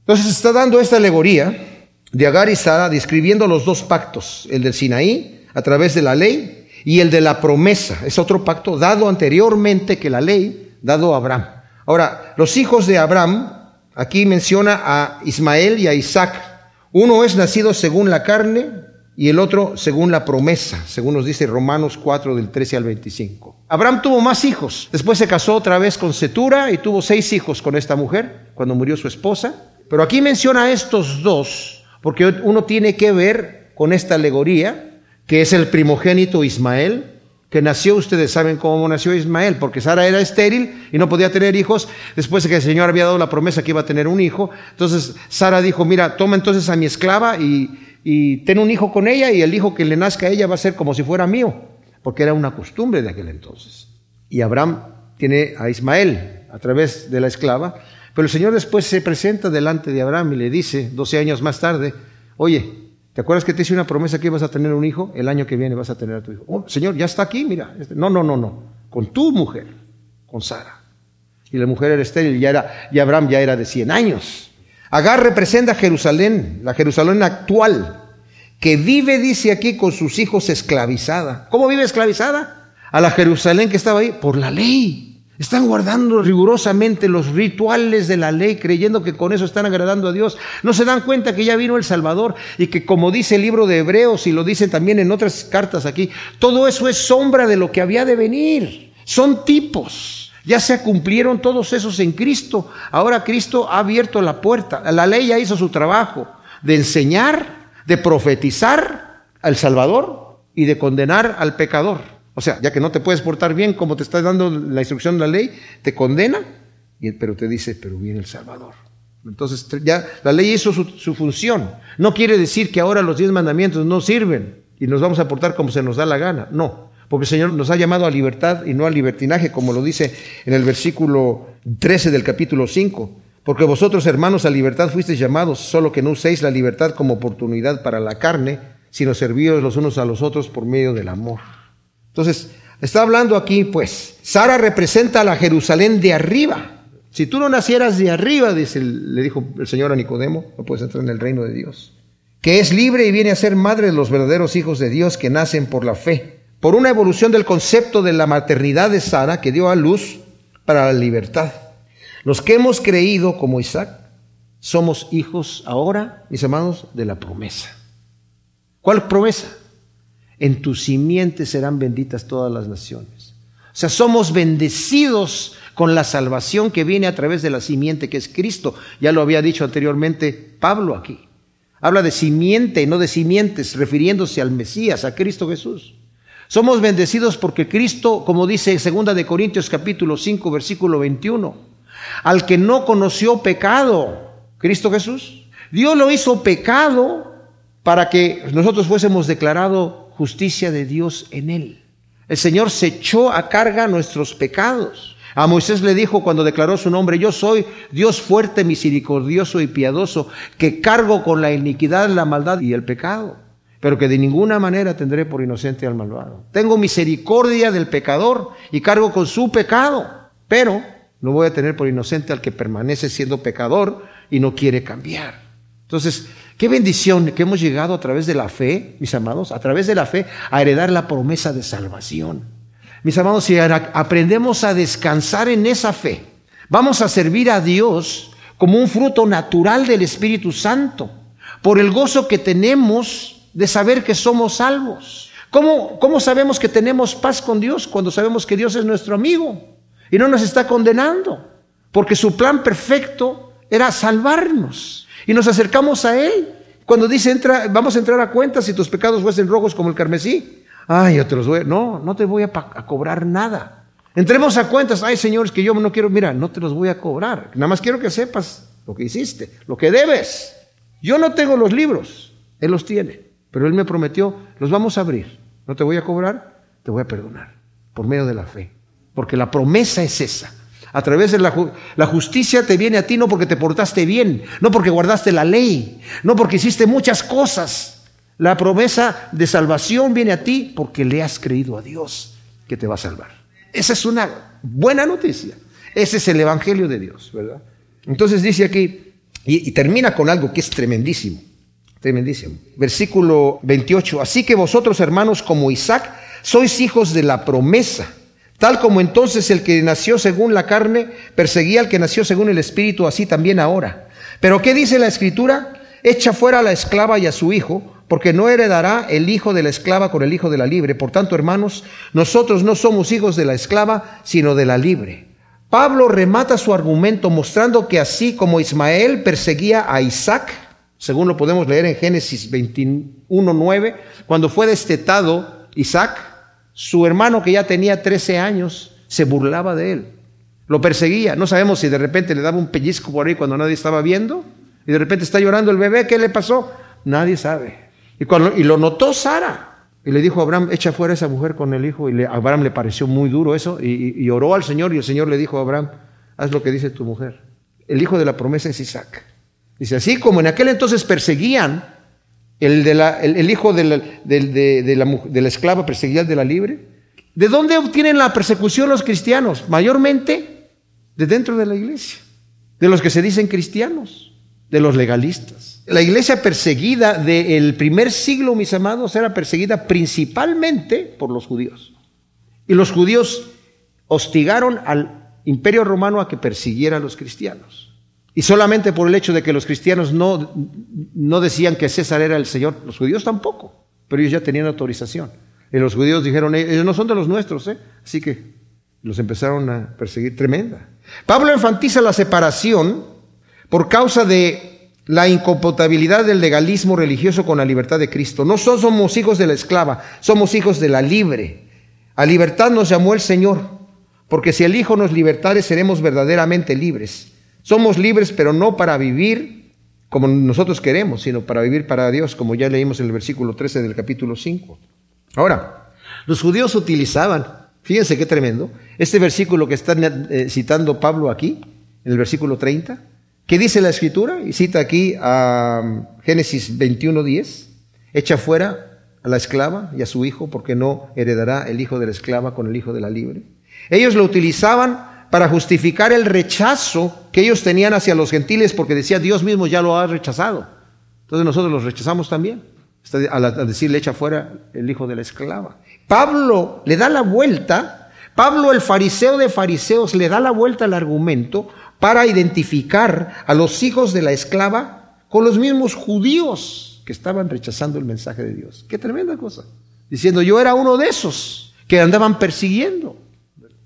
Entonces está dando esta alegoría de Agar y Sara describiendo los dos pactos, el del Sinaí a través de la ley y el de la promesa. Es otro pacto dado anteriormente que la ley, dado a Abraham. Ahora, los hijos de Abraham, aquí menciona a Ismael y a Isaac. Uno es nacido según la carne y el otro según la promesa, según nos dice Romanos 4 del 13 al 25. Abraham tuvo más hijos. Después se casó otra vez con Setura y tuvo seis hijos con esta mujer cuando murió su esposa. Pero aquí menciona estos dos porque uno tiene que ver con esta alegoría que es el primogénito Ismael, que nació, ustedes saben cómo nació Ismael, porque Sara era estéril y no podía tener hijos, después de que el Señor había dado la promesa que iba a tener un hijo, entonces Sara dijo, mira, toma entonces a mi esclava y, y ten un hijo con ella y el hijo que le nazca a ella va a ser como si fuera mío, porque era una costumbre de aquel entonces. Y Abraham tiene a Ismael a través de la esclava, pero el Señor después se presenta delante de Abraham y le dice, 12 años más tarde, oye, ¿Te acuerdas que te hice una promesa que ibas a tener un hijo? El año que viene vas a tener a tu hijo. Oh, señor, ya está aquí, mira. Este, no, no, no, no. Con tu mujer, con Sara. Y la mujer era estéril, ya era, y Abraham ya era de 100 años. Agar representa Jerusalén, la Jerusalén actual, que vive, dice aquí, con sus hijos esclavizada. ¿Cómo vive esclavizada? A la Jerusalén que estaba ahí, por la ley. Están guardando rigurosamente los rituales de la ley, creyendo que con eso están agradando a Dios. No se dan cuenta que ya vino el Salvador y que como dice el libro de Hebreos y lo dicen también en otras cartas aquí, todo eso es sombra de lo que había de venir. Son tipos. Ya se cumplieron todos esos en Cristo. Ahora Cristo ha abierto la puerta. La ley ya hizo su trabajo de enseñar, de profetizar al Salvador y de condenar al pecador. O sea, ya que no te puedes portar bien como te está dando la instrucción de la ley, te condena, pero te dice, pero viene el Salvador. Entonces ya la ley hizo su, función. No quiere decir que ahora los diez mandamientos no sirven y nos vamos a portar como se nos da la gana. No, porque el Señor nos ha llamado a libertad y no al libertinaje, como lo dice en el versículo 13 del capítulo 5. Porque vosotros, hermanos, a libertad fuisteis llamados, solo que no uséis la libertad como oportunidad para la carne, sino servíos los unos a los otros por medio del amor. Entonces, está hablando aquí, pues, Sara representa a la Jerusalén de arriba. Si tú no nacieras de arriba, dice, le dijo el Señor a Nicodemo, no puedes entrar en el reino de Dios. Que es libre y viene a ser madre de los verdaderos hijos de Dios que nacen por la fe. Por una evolución del concepto de la maternidad de Sara que dio a luz para la libertad. Los que hemos creído como Isaac somos hijos ahora, mis hermanos, de la promesa. ¿Cuál promesa? En tu simiente serán benditas todas las naciones. O sea, somos bendecidos con la salvación que viene a través de la simiente que es Cristo. Ya lo había dicho anteriormente Pablo aquí. Habla de simiente, no de simientes, refiriéndose al Mesías, a Cristo Jesús. Somos bendecidos porque Cristo, como dice en 2 de Corintios capítulo 5 versículo 21, al que no conoció pecado, Cristo Jesús, Dios lo hizo pecado para que nosotros fuésemos declarados justicia de Dios en él. El Señor se echó a carga nuestros pecados. A Moisés le dijo cuando declaró su nombre, yo soy Dios fuerte, misericordioso y piadoso, que cargo con la iniquidad, la maldad y el pecado, pero que de ninguna manera tendré por inocente al malvado. Tengo misericordia del pecador y cargo con su pecado, pero no voy a tener por inocente al que permanece siendo pecador y no quiere cambiar. Entonces, Qué bendición que hemos llegado a través de la fe, mis amados, a través de la fe, a heredar la promesa de salvación. Mis amados, si aprendemos a descansar en esa fe, vamos a servir a Dios como un fruto natural del Espíritu Santo, por el gozo que tenemos de saber que somos salvos. ¿Cómo, ¿Cómo sabemos que tenemos paz con Dios cuando sabemos que Dios es nuestro amigo y no nos está condenando? Porque su plan perfecto era salvarnos. Y nos acercamos a Él. Cuando dice, entra, vamos a entrar a cuenta si tus pecados fuesen rojos como el carmesí, Ay, yo te los voy, no, no te voy a, a cobrar nada. Entremos a cuentas, ay señores, que yo no quiero, mira, no te los voy a cobrar. Nada más quiero que sepas lo que hiciste, lo que debes. Yo no tengo los libros, Él los tiene, pero Él me prometió, los vamos a abrir. No te voy a cobrar, te voy a perdonar, por medio de la fe. Porque la promesa es esa. A través de la, justicia te viene a ti no porque te portaste bien, no porque guardaste la ley, no porque hiciste muchas cosas. La promesa de salvación viene a ti porque le has creído a Dios que te va a salvar. Esa es una buena noticia. Ese es el Evangelio de Dios, ¿verdad? Entonces dice aquí, y, y termina con algo que es tremendísimo, tremendísimo. Versículo 28, así que vosotros hermanos como Isaac sois hijos de la promesa. Tal como entonces el que nació según la carne perseguía al que nació según el Espíritu, así también ahora. Pero ¿qué dice la Escritura? Echa fuera a la esclava y a su hijo, porque no heredará el hijo de la esclava con el hijo de la libre. Por tanto, hermanos, nosotros no somos hijos de la esclava, sino de la libre. Pablo remata su argumento mostrando que así como Ismael perseguía a Isaac, según lo podemos leer en Génesis 21.9, cuando fue destetado Isaac, su hermano que ya tenía 13 años se burlaba de él, lo perseguía. No sabemos si de repente le daba un pellizco por ahí cuando nadie estaba viendo y de repente está llorando el bebé, ¿qué le pasó? Nadie sabe. Y, cuando, y lo notó Sara. Y le dijo a Abraham, echa fuera a esa mujer con el hijo. Y a Abraham le pareció muy duro eso. Y, y oró al Señor y el Señor le dijo a Abraham, haz lo que dice tu mujer. El hijo de la promesa es Isaac. Dice, así como en aquel entonces perseguían el, de la, el, hijo de la, de, la, de la esclava perseguía al de la libre. ¿De dónde obtienen la persecución los cristianos? Mayormente de dentro de la iglesia, de los que se dicen cristianos, de los legalistas. La iglesia perseguida del primer siglo, mis amados, era perseguida principalmente por los judíos. Y los judíos hostigaron al imperio romano a que persiguiera a los cristianos. Y solamente por el hecho de que los cristianos no, no decían que César era el Señor, los judíos tampoco, pero ellos ya tenían autorización. Y los judíos dijeron, ellos no son de los nuestros, ¿eh? así que los empezaron a perseguir tremenda. Pablo enfatiza la separación por causa de la incompatibilidad del legalismo religioso con la libertad de Cristo. No somos hijos de la esclava, somos hijos de la libre. A libertad nos llamó el Señor, porque si el Hijo nos libertare, seremos verdaderamente libres. Somos libres, pero no para vivir como nosotros queremos, sino para vivir para Dios, como ya leímos en el versículo 13 del capítulo 5. Ahora, los judíos utilizaban, fíjense qué tremendo, este versículo que está eh, citando Pablo aquí, en el versículo 30, ¿qué dice la escritura? Y cita aquí a um, Génesis 21.10, echa fuera a la esclava y a su hijo, porque no heredará el hijo de la esclava con el hijo de la libre. Ellos lo utilizaban para justificar el rechazo que ellos tenían hacia los gentiles, porque decía Dios mismo ya lo ha rechazado. Entonces nosotros los rechazamos también, al decirle echa fuera el hijo de la esclava. Pablo le da la vuelta, Pablo el fariseo de fariseos le da la vuelta al argumento para identificar a los hijos de la esclava con los mismos judíos que estaban rechazando el mensaje de Dios. Qué tremenda cosa. Diciendo, yo era uno de esos que andaban persiguiendo.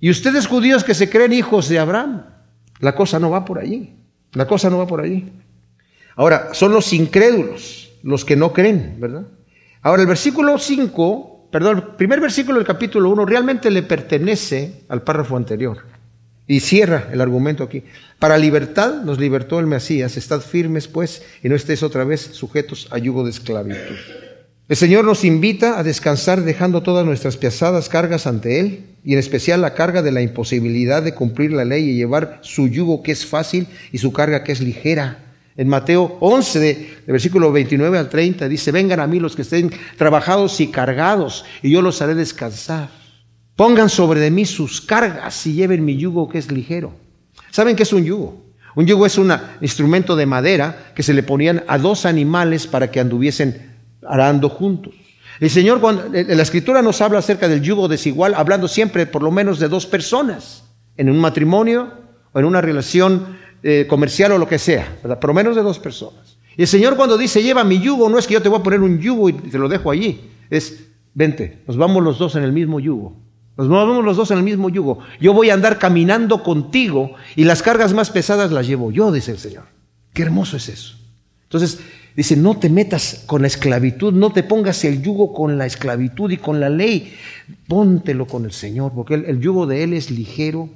Y ustedes judíos que se creen hijos de Abraham, la cosa no va por allí. La cosa no va por allí. Ahora, son los incrédulos, los que no creen, ¿verdad? Ahora, el versículo 5, perdón, el primer versículo del capítulo 1 realmente le pertenece al párrafo anterior. Y cierra el argumento aquí. Para libertad nos libertó el Mesías. Estad firmes, pues, y no estéis otra vez sujetos a yugo de esclavitud. El Señor nos invita a descansar dejando todas nuestras pesadas cargas ante Él, y en especial la carga de la imposibilidad de cumplir la ley y llevar su yugo que es fácil y su carga que es ligera. En Mateo 11, de, versículo 29 al 30, dice, vengan a mí los que estén trabajados y cargados, y yo los haré descansar. Pongan sobre de mí sus cargas y lleven mi yugo que es ligero. ¿Saben qué es un yugo? Un yugo es un instrumento de madera que se le ponían a dos animales para que anduviesen arando juntos. El Señor, cuando, la Escritura nos habla acerca del yugo desigual, hablando siempre por lo menos de dos personas, en un matrimonio o en una relación eh, comercial o lo que sea, por lo menos de dos personas. Y el Señor cuando dice, lleva mi yugo, no es que yo te voy a poner un yugo y te lo dejo allí, es, vente, nos vamos los dos en el mismo yugo. Nos vamos los dos en el mismo yugo. Yo voy a andar caminando contigo y las cargas más pesadas las llevo yo, dice el Señor. Qué hermoso es eso. Entonces, Dice, no te metas con la esclavitud, no te pongas el yugo con la esclavitud y con la ley. Póntelo con el Señor, porque el, el yugo de Él es ligero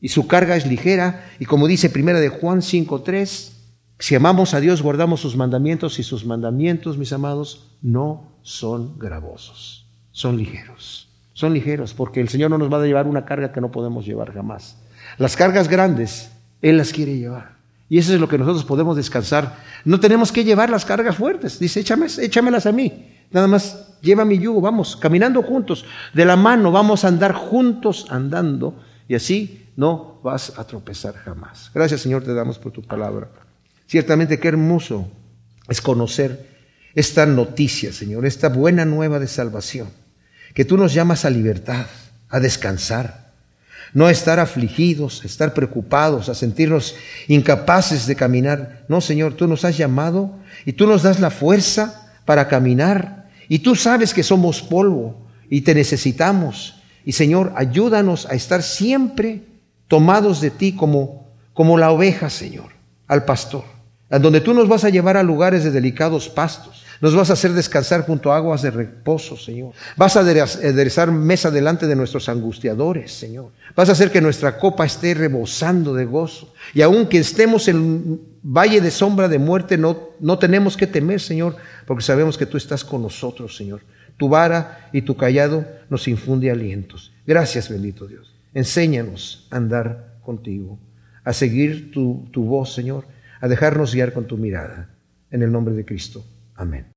y su carga es ligera. Y como dice primera de Juan 5.3, si amamos a Dios, guardamos sus mandamientos y sus mandamientos, mis amados, no son gravosos, son ligeros. Son ligeros porque el Señor no nos va a llevar una carga que no podemos llevar jamás. Las cargas grandes, Él las quiere llevar. Y eso es lo que nosotros podemos descansar. No tenemos que llevar las cargas fuertes. Dice, Échame, échamelas a mí. Nada más, lleva mi yugo, vamos, caminando juntos, de la mano, vamos a andar juntos andando. Y así no vas a tropezar jamás. Gracias Señor, te damos por tu palabra. Ciertamente qué hermoso es conocer esta noticia, Señor, esta buena nueva de salvación, que tú nos llamas a libertad, a descansar, no estar afligidos, estar preocupados, a sentirnos incapaces de caminar. No, Señor, tú nos has llamado y tú nos das la fuerza para caminar. Y tú sabes que somos polvo y te necesitamos. Y Señor, ayúdanos a estar siempre tomados de ti como, como la oveja, Señor, al pastor, a donde tú nos vas a llevar a lugares de delicados pastos nos vas a hacer descansar junto a aguas de reposo, Señor. Vas a aderezar mesa delante de nuestros angustiadores, Señor. Vas a hacer que nuestra copa esté rebosando de gozo. Y aunque estemos en valle de sombra de muerte, no, no tenemos que temer, Señor, porque sabemos que tú estás con nosotros, Señor. Tu vara y tu callado nos infunde alientos. Gracias, bendito Dios. Enséñanos a andar contigo, a seguir tu, tu voz, Señor, a dejarnos guiar con tu mirada. En el nombre de Cristo. Amén.